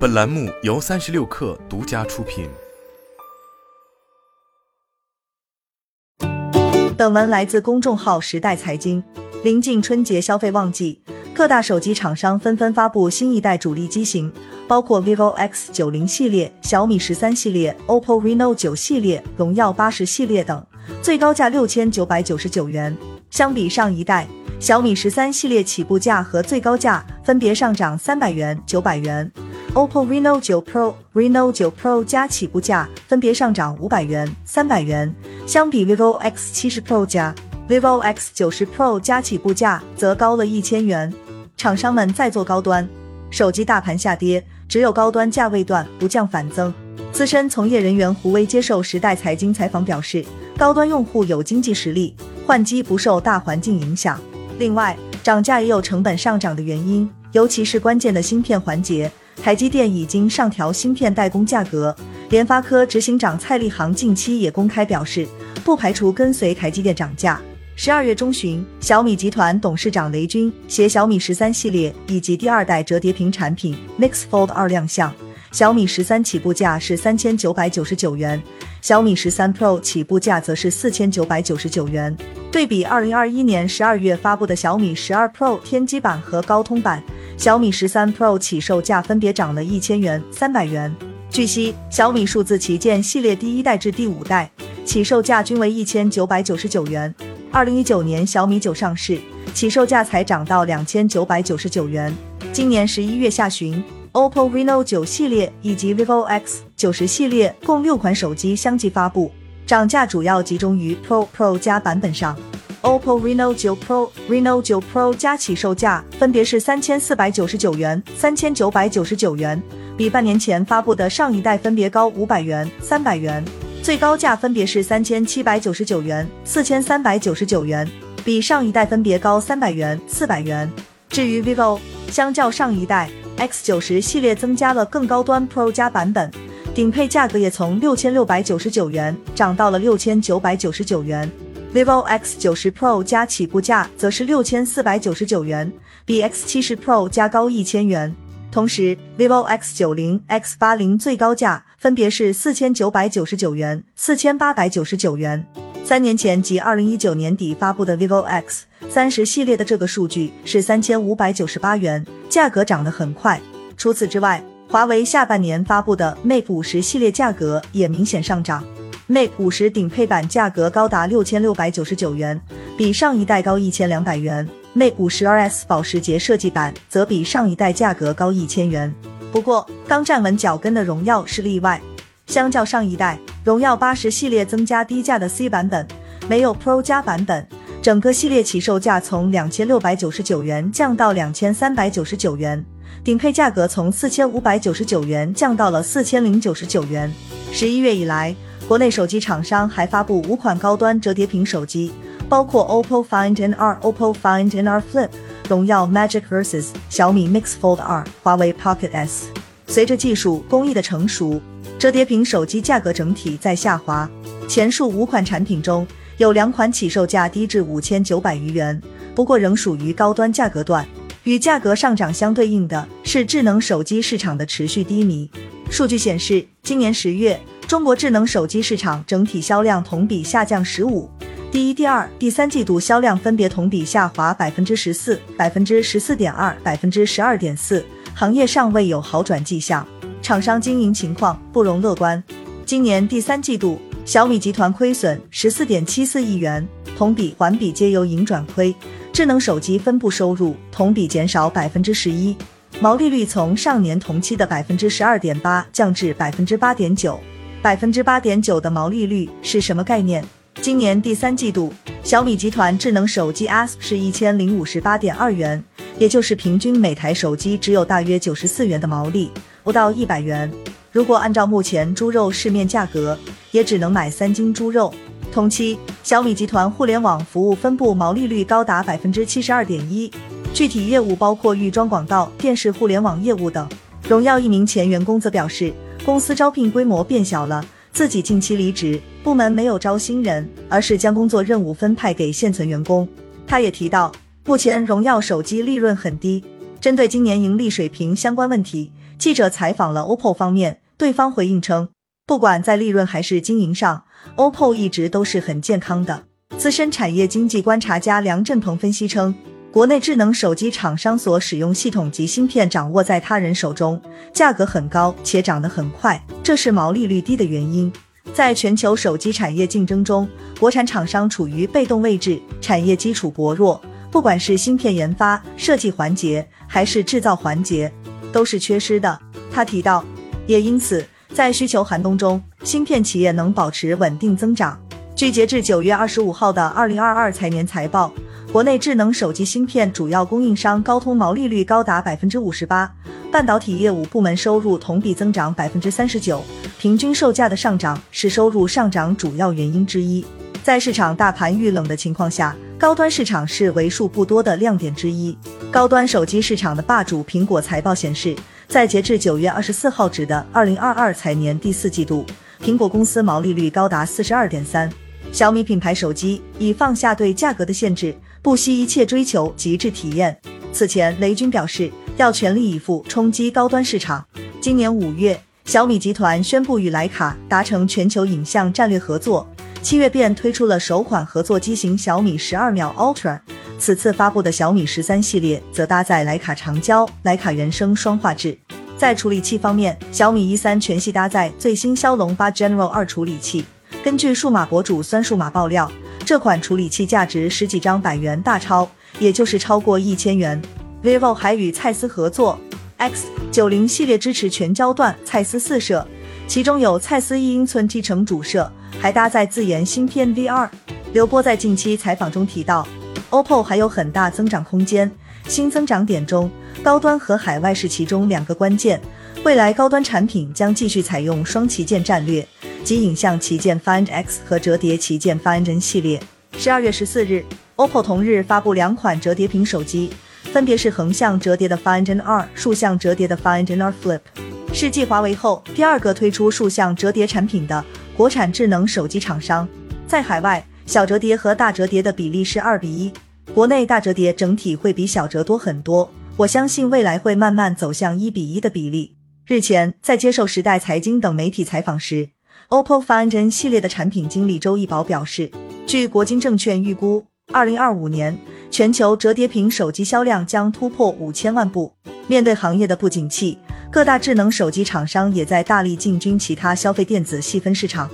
本栏目由三十六氪独家出品。本文来自公众号时代财经。临近春节消费旺季，各大手机厂商纷纷发布新一代主力机型，包括 vivo X 九零系列、小米十三系列、OPPO Reno 九系列、荣耀八十系列等，最高价六千九百九十九元。相比上一代。小米十三系列起步价和最高价分别上涨三百元、九百元；OPPO Reno 九 Pro、Reno 九 Pro 加起步价分别上涨五百元、三百元。相比 vivo X 七十 Pro 加 vivo X 九十 Pro 加起步价则高了一千元。厂商们在做高端手机，大盘下跌，只有高端价位段不降反增。资深从业人员胡威接受时代财经采访表示，高端用户有经济实力，换机不受大环境影响。另外，涨价也有成本上涨的原因，尤其是关键的芯片环节。台积电已经上调芯片代工价格，联发科执行长蔡立行近期也公开表示，不排除跟随台积电涨价。十二月中旬，小米集团董事长雷军携小米十三系列以及第二代折叠屏产品 Mix Fold 二亮相。小米十三起步价是三千九百九十九元，小米十三 Pro 起步价则是四千九百九十九元。对比二零二一年十二月发布的小米十二 Pro 天玑版和高通版，小米十三 Pro 起售价分别涨了一千元、三百元。据悉，小米数字旗舰系列第一代至第五代起售价均为一千九百九十九元。二零一九年小米九上市，起售价才涨到两千九百九十九元。今年十一月下旬，OPPO Reno 九系列以及 vivo X 九十系列共六款手机相继发布。涨价主要集中于 Pro、Pro 加版本上，OPPO Reno 9 Pro、Reno 9 Pro 加起售价分别是三千四百九十九元、三千九百九十九元，比半年前发布的上一代分别高五百元、三百元，最高价分别是三千七百九十九元、四千三百九十九元，比上一代分别高三百元、四百元。至于 vivo，相较上一代 X 九十系列增加了更高端 Pro 加版本。顶配价格也从六千六百九十九元涨到了六千九百九十九元，vivo X 九十 Pro 加起步价则是六千四百九十九元，比 X 七十 Pro 加高一千元。同时，vivo X 九零、X 八零最高价分别是四千九百九十九元、四千八百九十九元。三年前即二零一九年底发布的 vivo X 三十系列的这个数据是三千五百九十八元，价格涨得很快。除此之外，华为下半年发布的 Mate 五十系列价格也明显上涨，Mate 五十顶配版价格高达六千六百九十九元，比上一代高一千两百元。Mate 五十 RS 保时捷设计版则比上一代价格高一千元。不过，刚站稳脚跟的荣耀是例外，相较上一代，荣耀八十系列增加低价的 C 版本，没有 Pro 加版本，整个系列起售价从两千六百九十九元降到两千三百九十九元。顶配价格从四千五百九十九元降到了四千零九十九元。十一月以来，国内手机厂商还发布五款高端折叠屏手机，包括 OPPO Find N2、OPPO Find N2 Flip、荣耀 Magic Versus、小米 Mix Fold 2、华为 Pocket S。随着技术工艺的成熟，折叠屏手机价格整体在下滑。前述五款产品中有两款起售价低至五千九百余元，不过仍属于高端价格段。与价格上涨相对应的是智能手机市场的持续低迷。数据显示，今年十月，中国智能手机市场整体销量同比下降十五，第一、第二、第三季度销量分别同比下滑百分之十四、百分之十四点二、百分之十二点四，行业尚未有好转迹象，厂商经营情况不容乐观。今年第三季度，小米集团亏损十四点七四亿元，同比、环比皆由盈转亏。智能手机分部收入同比减少百分之十一，毛利率从上年同期的百分之十二点八降至百分之八点九。百分之八点九的毛利率是什么概念？今年第三季度，小米集团智能手机 ASP 是一千零五十八点二元，也就是平均每台手机只有大约九十四元的毛利，不到一百元。如果按照目前猪肉市面价格，也只能买三斤猪肉。同期，小米集团互联网服务分部毛利率高达百分之七十二点一，具体业务包括预装广告、电视互联网业务等。荣耀一名前员工则表示，公司招聘规模变小了，自己近期离职，部门没有招新人，而是将工作任务分派给现存员工。他也提到，目前荣耀手机利润很低，针对今年盈利水平相关问题。记者采访了 OPPO 方面，对方回应称，不管在利润还是经营上，OPPO 一直都是很健康的。资深产业经济观察家梁振鹏分析称，国内智能手机厂商所使用系统及芯片掌握在他人手中，价格很高且涨得很快，这是毛利率低的原因。在全球手机产业竞争中，国产厂商处于被动位置，产业基础薄弱，不管是芯片研发、设计环节还是制造环节。都是缺失的。他提到，也因此在需求寒冬中，芯片企业能保持稳定增长。据截至九月二十五号的二零二二财年财报，国内智能手机芯片主要供应商高通毛利率高达百分之五十八，半导体业务部门收入同比增长百分之三十九，平均售价的上涨是收入上涨主要原因之一。在市场大盘遇冷的情况下，高端市场是为数不多的亮点之一。高端手机市场的霸主苹果财报显示，在截至九月二十四号止的二零二二财年第四季度，苹果公司毛利率高达四十二点三。小米品牌手机已放下对价格的限制，不惜一切追求极致体验。此前，雷军表示要全力以赴冲击高端市场。今年五月，小米集团宣布与徕卡达成全球影像战略合作。七月便推出了首款合作机型小米十二秒 Ultra，此次发布的小米十三系列则搭载徕卡长焦、徕卡原生双画质。在处理器方面，小米一三全系搭载最新骁龙八 General 二处理器。根据数码博主酸数码爆料，这款处理器价值十几张百元大钞，也就是超过一千元。vivo 还与蔡司合作，X 九零系列支持全焦段蔡司四摄，其中有蔡司一英寸 T 成主摄。还搭载自研芯片 V2。刘波在近期采访中提到，OPPO 还有很大增长空间，新增长点中，高端和海外是其中两个关键。未来高端产品将继续采用双旗舰战略，及影像旗舰 Find X 和折叠旗舰 Find N 系列。十二月十四日，OPPO 同日发布两款折叠屏手机，分别是横向折叠的 Find N2，竖向折叠的 Find N2 Flip，是继华为后第二个推出竖向折叠产品的。国产智能手机厂商在海外小折叠和大折叠的比例是二比一，国内大折叠整体会比小折多很多。我相信未来会慢慢走向一比一的比例。日前在接受时代财经等媒体采访时，OPPO Find N 系列的产品经理周一宝表示，据国金证券预估，二零二五年全球折叠屏手机销量将突破五千万部。面对行业的不景气。各大智能手机厂商也在大力进军其他消费电子细分市场。